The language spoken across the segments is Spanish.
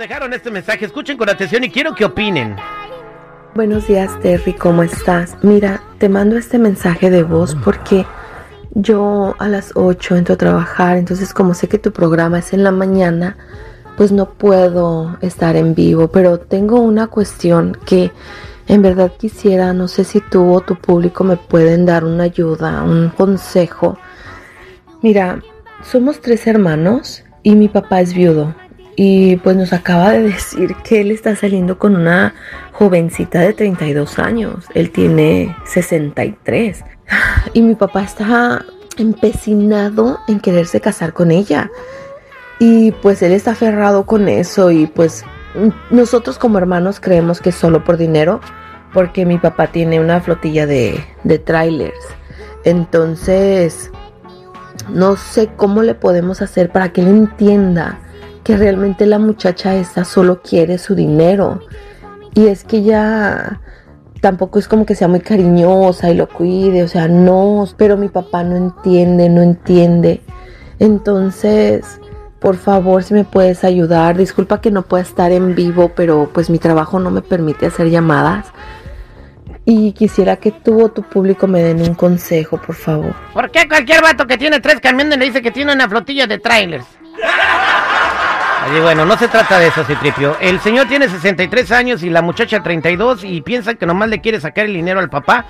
Dejaron este mensaje, escuchen con atención y quiero que opinen. Buenos días, Terry, ¿cómo estás? Mira, te mando este mensaje de voz porque yo a las 8 entro a trabajar, entonces como sé que tu programa es en la mañana, pues no puedo estar en vivo, pero tengo una cuestión que en verdad quisiera, no sé si tú o tu público me pueden dar una ayuda, un consejo. Mira, somos tres hermanos y mi papá es viudo y pues nos acaba de decir que él está saliendo con una jovencita de 32 años. Él tiene 63. Y mi papá está empecinado en quererse casar con ella. Y pues él está aferrado con eso y pues nosotros como hermanos creemos que solo por dinero porque mi papá tiene una flotilla de, de trailers. Entonces, no sé cómo le podemos hacer para que él entienda que realmente la muchacha esta solo quiere su dinero. Y es que ya tampoco es como que sea muy cariñosa y lo cuide, o sea, no, pero mi papá no entiende, no entiende. Entonces, por favor, si me puedes ayudar, disculpa que no pueda estar en vivo, pero pues mi trabajo no me permite hacer llamadas. Y quisiera que tú o tu público me den un consejo, por favor. ¿Por qué cualquier vato que tiene tres camiones le dice que tiene una flotilla de trailers? Y bueno, no se trata de eso, Citripio. El señor tiene 63 años y la muchacha 32 y piensa que nomás le quiere sacar el dinero al papá.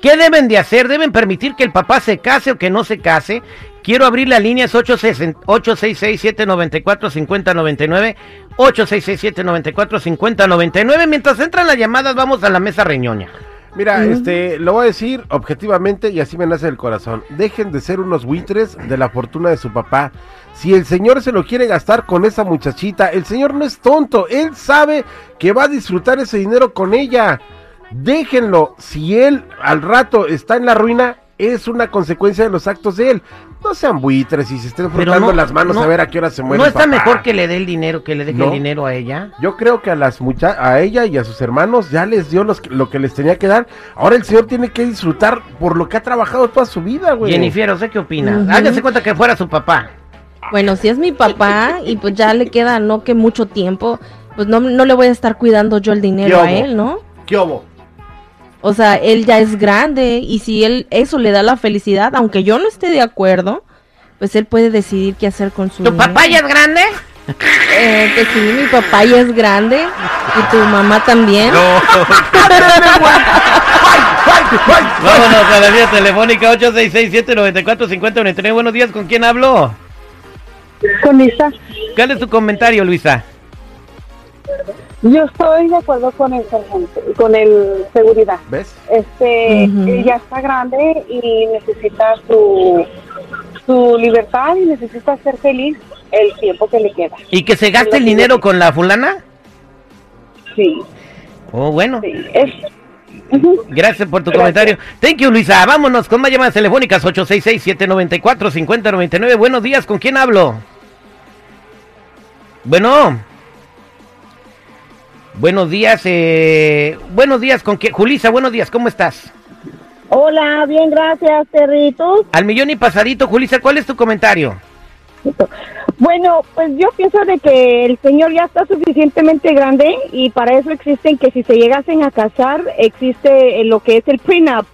¿Qué deben de hacer? ¿Deben permitir que el papá se case o que no se case? Quiero abrir las líneas 866-794-5099. 866-794-5099. Mientras entran las llamadas, vamos a la mesa reñoña. Mira, este, lo voy a decir objetivamente y así me nace el corazón. Dejen de ser unos buitres de la fortuna de su papá. Si el señor se lo quiere gastar con esa muchachita, el señor no es tonto. Él sabe que va a disfrutar ese dinero con ella. Déjenlo. Si él al rato está en la ruina, es una consecuencia de los actos de él. No sean buitres y se estén frotando las manos a ver a qué hora se muere. ¿No está papá. mejor que le dé el dinero, que le deje No. el dinero a ella? Yo creo que a las mucha a ella y a sus hermanos ya les dio los, lo que les tenía que dar. Ahora el señor tiene que disfrutar por lo que ha trabajado toda su vida, güey. Jennifer, ¿usted qué opina? Hágase cuenta que fuera su papá. Bueno, si es mi papá y pues ya le queda no que mucho tiempo, pues no, no le voy a estar cuidando yo el dinero ¿Qué a él, ¿no? ¿Qué hubo? O sea, él ya es grande y si él eso le da la felicidad, aunque yo no esté de acuerdo, pues él puede decidir qué hacer con su ¿Tu dinero. papá ya es grande? Eh, pues sí, mi papá ya es grande y tu mamá también. Vámonos a la vía telefónica 866-794-5099. Buenos días, ¿con quién hablo? Con Lisa, ¿Cuál es tu comentario, Luisa? Yo estoy de acuerdo con el sargento, con el seguridad. ¿Ves? Este, él ya está grande y necesita su, su libertad y necesita ser feliz el tiempo que le queda. ¿Y que se gaste el dinero con la fulana? Sí, Oh, bueno. sí. Es, Ujú. Gracias por tu Gracias. comentario. Thank you, Luisa. Vámonos con más llamadas telefónicas 866-794-5099. Buenos días, ¿con quién hablo? Bueno. Buenos días, eh... Buenos días, ¿con quién? Julisa, buenos días, ¿cómo estás? Hola, bien, gracias, Territos. Al millón y pasadito, Julisa, ¿cuál es tu comentario? Bueno, pues yo pienso de que el señor ya está suficientemente grande y para eso existen que si se llegasen a casar, existe eh, lo que es el prenup,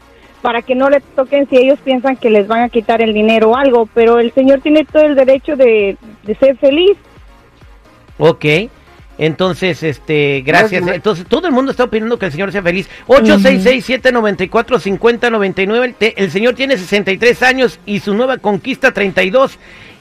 para que no le toquen si ellos piensan que les van a quitar el dinero o algo, pero el señor tiene todo el derecho de, de ser feliz. Ok. Entonces, este, gracias. Entonces, todo el mundo está opinando que el señor sea feliz. 866-794-5099. El, te- el señor tiene 63 años y su nueva conquista 32.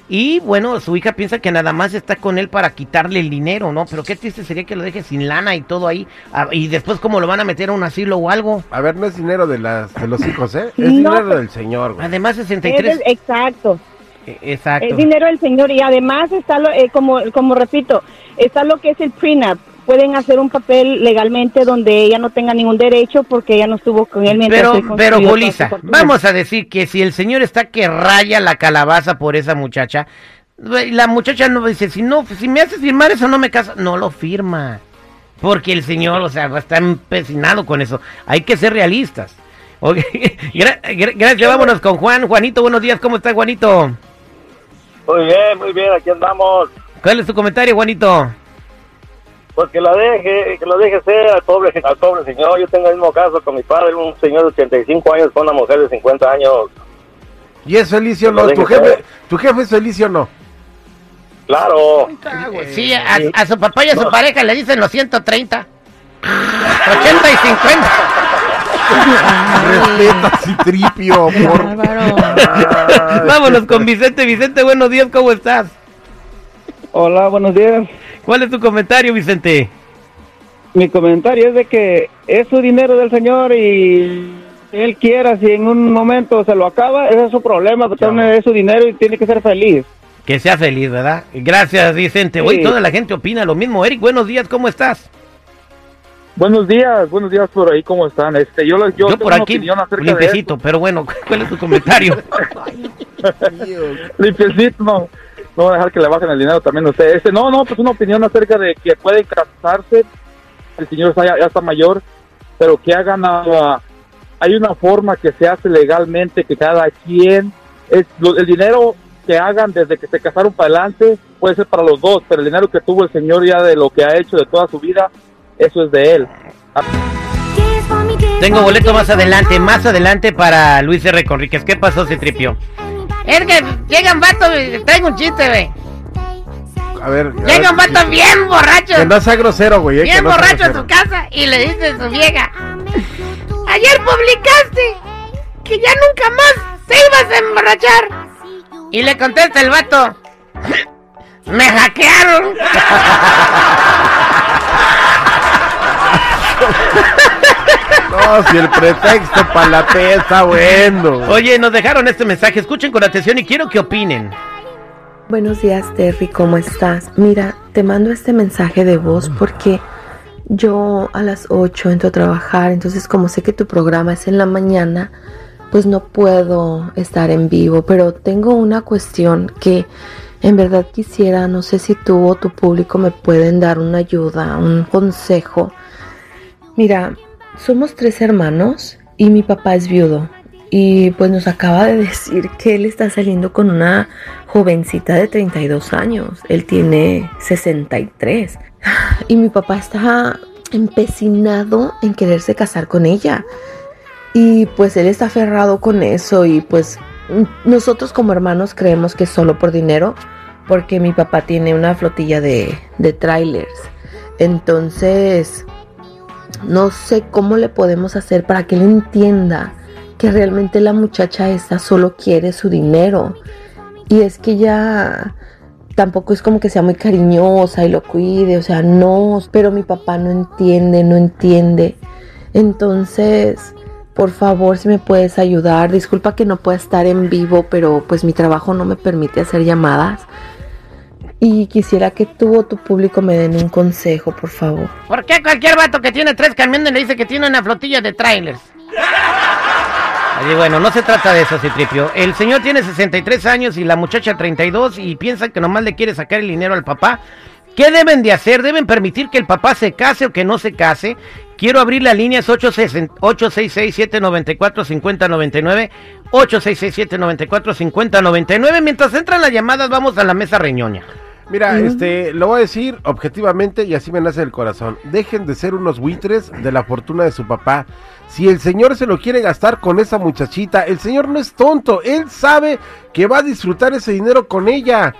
Y bueno, su hija piensa que nada más está con él para quitarle el dinero, ¿no? Pero qué triste sería que lo deje sin lana y todo ahí. Ah, y después, ¿cómo lo van a meter a un asilo o algo? A ver, no es dinero de, las, de los hijos, ¿eh? Es No, dinero pero- del señor, güey. Además, Es 63. el- exacto. Eh, Exacto. Es dinero del señor y además está, lo, eh, como, como repito, está lo que es el prenup. Pueden hacer un papel legalmente donde ella no tenga ningún derecho porque ella no estuvo con él mientras Pero, pero, Julisa, vamos a decir que si el señor está que raya la calabaza por esa muchacha, la muchacha no dice, si no, si me haces firmar eso no me casa, no lo firma. Porque el señor, o sea, está empecinado con eso. Hay que ser realistas. Ok, gra- gra- gracias, vámonos con Juan. Juanito, buenos días, ¿cómo está Juanito? Muy bien, muy bien, aquí andamos. ¿Cuál es tu comentario, Juanito? Pues que la deje, que lo deje ser al pobre, al pobre señor. Yo tengo el mismo caso con mi padre, un señor de 85 años con una mujer de 50 años. ¿Y es feliz o no? ¿Tu jefe. ¿Tu jefe es feliz o no? Claro. Sí, a, a su papá y a su pareja le dicen los 130. 80 y 50. Respeta, Citripio, por... Vámonos con Vicente. Vicente, buenos días, ¿cómo estás? Hola, buenos días. ¿Cuál es tu comentario, Vicente? Mi comentario es de que es su dinero del señor y él quiera, si en un momento se lo acaba, ese es su problema, pero es su dinero y tiene que ser feliz. Que sea feliz, ¿verdad? Gracias, Vicente. Hoy Sí. toda la gente opina lo mismo. Eric, buenos días, ¿cómo estás? Buenos días, buenos días por ahí, ¿cómo están? Este, yo, yo, Yo, tengo por una aquí, opinión acerca de limpiecito, pero bueno, ¿cuál es tu comentario? Limpiecito, no, no voy a dejar que le bajen el dinero también a usted. Este, no, no, pues una opinión acerca de que pueden casarse, el señor está, ya, ya está mayor, pero que hagan, ah, hay una forma que se hace legalmente, que cada quien, es, lo- el dinero que hagan desde que se casaron para adelante puede ser para los dos, pero el dinero que tuvo el señor ya de lo que ha hecho de toda su vida, eso es de él. Tengo boleto más adelante, más adelante para Luis R. Conríquez. ¿Qué pasó, se tripió? Es que llegan vatos, traigo un chiste, güey. A ver... a Llega un vato bien borracho, Que no sea grosero, güey. eh, bien no borracho a su casa y le dice a su vieja, ayer publicaste que ya nunca más te ibas a emborrachar. Y le contesta el vato, me hackearon. No, si el pretexto para la P está bueno. Oye, nos dejaron este mensaje, escuchen con atención y quiero que opinen. Buenos días, Terry, ¿cómo estás? Mira, te mando este mensaje de voz porque yo a las 8 entro a trabajar, entonces como sé que tu programa es en la mañana, pues no puedo estar en vivo, pero tengo una cuestión que en verdad quisiera, no sé si tú o tu público me pueden dar una ayuda, un consejo. Mira, somos tres hermanos y mi papá es viudo. Y pues nos acaba de decir que él está saliendo con una jovencita de 32 años. Él tiene 63. Y mi papá está empecinado en quererse casar con ella. Y pues él está aferrado con eso y pues nosotros como hermanos creemos que solo por dinero porque mi papá tiene una flotilla de, de trailers. Entonces, no sé cómo le podemos hacer para que él entienda que realmente la muchacha esta solo quiere su dinero. Y es que ya tampoco es como que sea muy cariñosa y lo cuide, o sea, no, pero mi papá no entiende, no entiende. Entonces, por favor, si me puedes ayudar, disculpa que no pueda estar en vivo, pero pues mi trabajo no me permite hacer llamadas. Y quisiera que tú o tu público me den un consejo, por favor. ¿Por qué cualquier vato que tiene tres camiones le dice que tiene una flotilla de trailers? Y bueno, no se trata de eso, Citripio. El señor tiene 63 años y la muchacha 32 y piensa que nomás le quiere sacar el dinero al papá. ¿Qué deben de hacer? ¿Deben permitir que el papá se case o que no se case? Quiero abrir las líneas 866-794-5099, 866-794-5099. Mientras entran las llamadas, vamos a la mesa reñoña. Mira, este, lo voy a decir objetivamente y así me nace el corazón. Dejen de ser unos buitres de la fortuna de su papá. Si el señor se lo quiere gastar con esa muchachita, el señor no es tonto. Él sabe que va a disfrutar ese dinero con ella.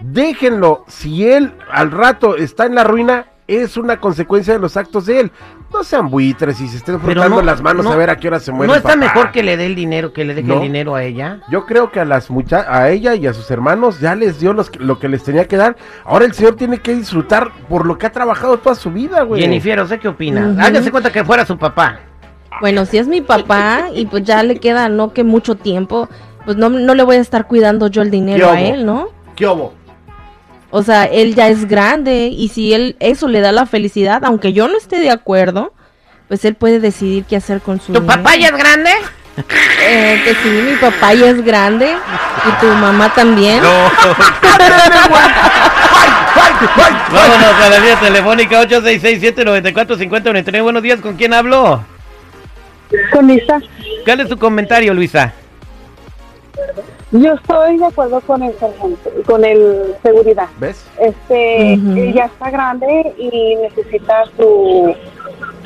Déjenlo. Si él al rato está en la ruina, es una consecuencia de los actos de él. No sean buitres y se estén frotando no- las manos no- a ver a qué hora se muere. ¿No está papá. mejor que le dé el dinero, que le deje No. el dinero a ella? Yo creo que a las mucha a ella y a sus hermanos ya les dio los, lo que les tenía que dar. Ahora el señor tiene que disfrutar por lo que ha trabajado toda su vida, güey. Jennifer, ¿usted qué opina? Ujú. Hágase cuenta que fuera su papá. Bueno, si es mi papá y pues ya le queda no que mucho tiempo, pues no, no le voy a estar cuidando yo el dinero a él, ¿no? ¿Qué hubo? O sea, él ya es grande y si él eso le da la felicidad, aunque yo no esté de acuerdo, pues él puede decidir qué hacer con su ¿Tu dinero. papá ya es grande? Eh, que sí, mi papá ya es grande y tu mamá también. Vámonos a la línea telefónica 866-794-5099. Buenos días, ¿con quién hablo? Con Lisa. ¿Cuál es tu comentario, Luisa? Yo estoy de acuerdo con el sargento, con el seguridad. ¿Ves? Este, ya está grande y necesita su,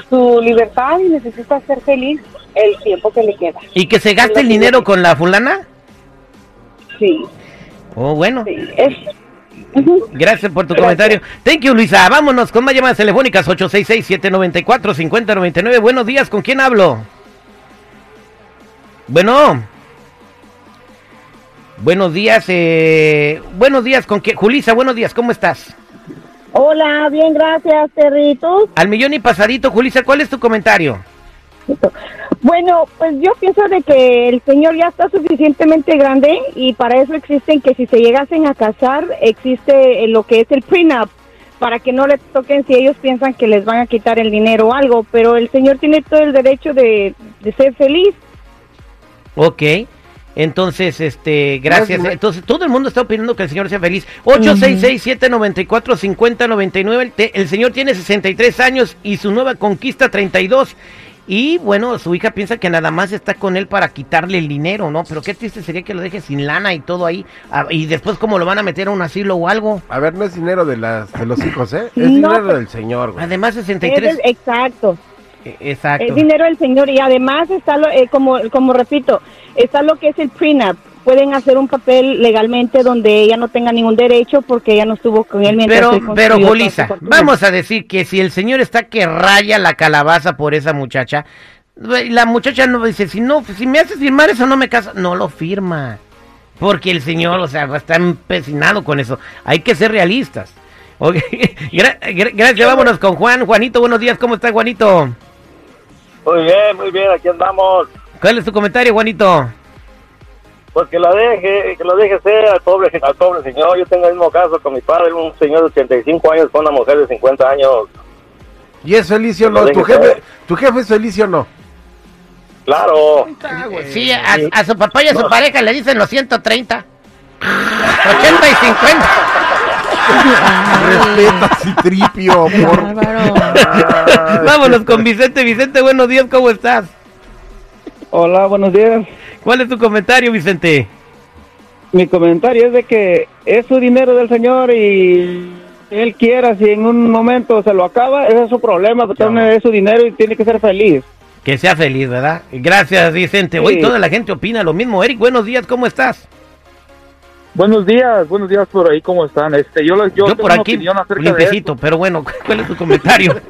su libertad y necesita ser feliz el tiempo que le queda. ¿Y que se gaste el dinero con la fulana? Sí, Oh, bueno. sí. Es, Ujú. Gracias por tu Gracias. comentario. Thank you, Luisa. Vámonos con más llamadas telefónicas 866-794-5099. Buenos días, ¿con quién hablo? Bueno. Buenos días, eh... Buenos días, ¿con quién? Julisa, buenos días, ¿cómo estás? Hola, bien, gracias, Territos. Al millón y pasadito, Julisa, ¿cuál es tu comentario? Bueno, pues yo pienso de que el señor ya está suficientemente grande y para eso existen que si se llegasen a casar, existe eh, lo que es el prenup, para que no le toquen si ellos piensan que les van a quitar el dinero o algo, pero el señor tiene todo el derecho de, de ser feliz. Ok. Entonces, este, gracias. Gracias. Entonces, todo el mundo está opinando que el señor sea feliz. 866-794-5099. El, te- el señor tiene 63 años y su nueva conquista 32. Y bueno, su hija piensa que nada más está con él para quitarle el dinero, ¿no? Pero qué triste sería que lo deje sin lana y todo ahí. Ah, y después, como lo van a meter a un asilo o algo? A ver, no es dinero de, las, de los hijos, ¿eh? Es No, dinero pues- del señor, güey. Además, Es 63. el- exacto. Eh, Exacto. Es dinero del señor y además está, lo, eh, como, como repito, está lo que es el prenup. Pueden hacer un papel legalmente donde ella no tenga ningún derecho porque ella no estuvo con él mientras Pero, pero, Julisa, vamos a decir que si el señor está que raya la calabaza por esa muchacha, la muchacha no dice, si no, si me haces firmar eso no me casa, no lo firma. Porque el señor, o sea, está empecinado con eso. Hay que ser realistas. Ok, gra- gra- gracias, vámonos con Juan. Juanito, buenos días, ¿cómo está Juanito? Muy bien, muy bien, aquí andamos. ¿Cuál es tu comentario, Juanito? Pues que la deje, que lo deje ser al pobre, al pobre señor. Yo tengo el mismo caso con mi padre, un señor de 85 años con una mujer de 50 años. ¿Y es feliz o no? ¿Tu jefe, ser. ¿Tu jefe es feliz o no? Claro. Sí, a, a su papá y a su pareja le dicen los 130. 80 y 50. Respeta, Citripio, por... Vámonos con Vicente. Vicente, buenos días, ¿cómo estás? Hola, buenos días. ¿Cuál es tu comentario, Vicente? Mi comentario es de que es su dinero del señor y él quiera, si en un momento se lo acaba, ese es su problema, pero también es su dinero y tiene que ser feliz. Que sea feliz, ¿verdad? Gracias, Vicente. Hoy toda la gente opina lo mismo. Eric, buenos días, ¿cómo estás? Buenos días, buenos días por ahí, ¿cómo están? Este, yo, yo, Yo, tengo por una aquí, opinión acerca de limpiecito, pero bueno, ¿cuál es tu comentario?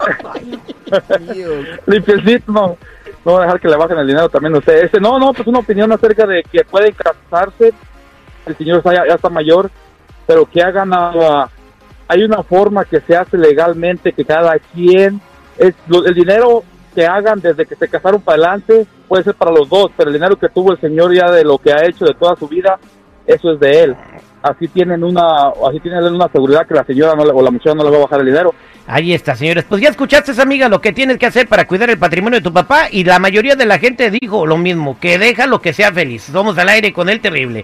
Limpiecito, no, no voy a dejar que le bajen el dinero también a ustedes. Este, no, no, pues una opinión acerca de que pueden casarse, el señor está, ya, ya está mayor, pero que hagan, ah, hay una forma que se hace legalmente, que cada quien, es, lo- el dinero que hagan desde que se casaron para adelante puede ser para los dos, pero el dinero que tuvo el señor ya de lo que ha hecho de toda su vida, eso es de él. Así tienen una, así tienen una seguridad que la señora no le- o la muchacha no le va a bajar el dinero. Ahí está, señores. Pues ya escuchaste, amiga, lo que tienes que hacer para cuidar el patrimonio de tu papá y la mayoría de la gente dijo lo mismo, que deja lo que sea feliz. Somos al aire con el terrible.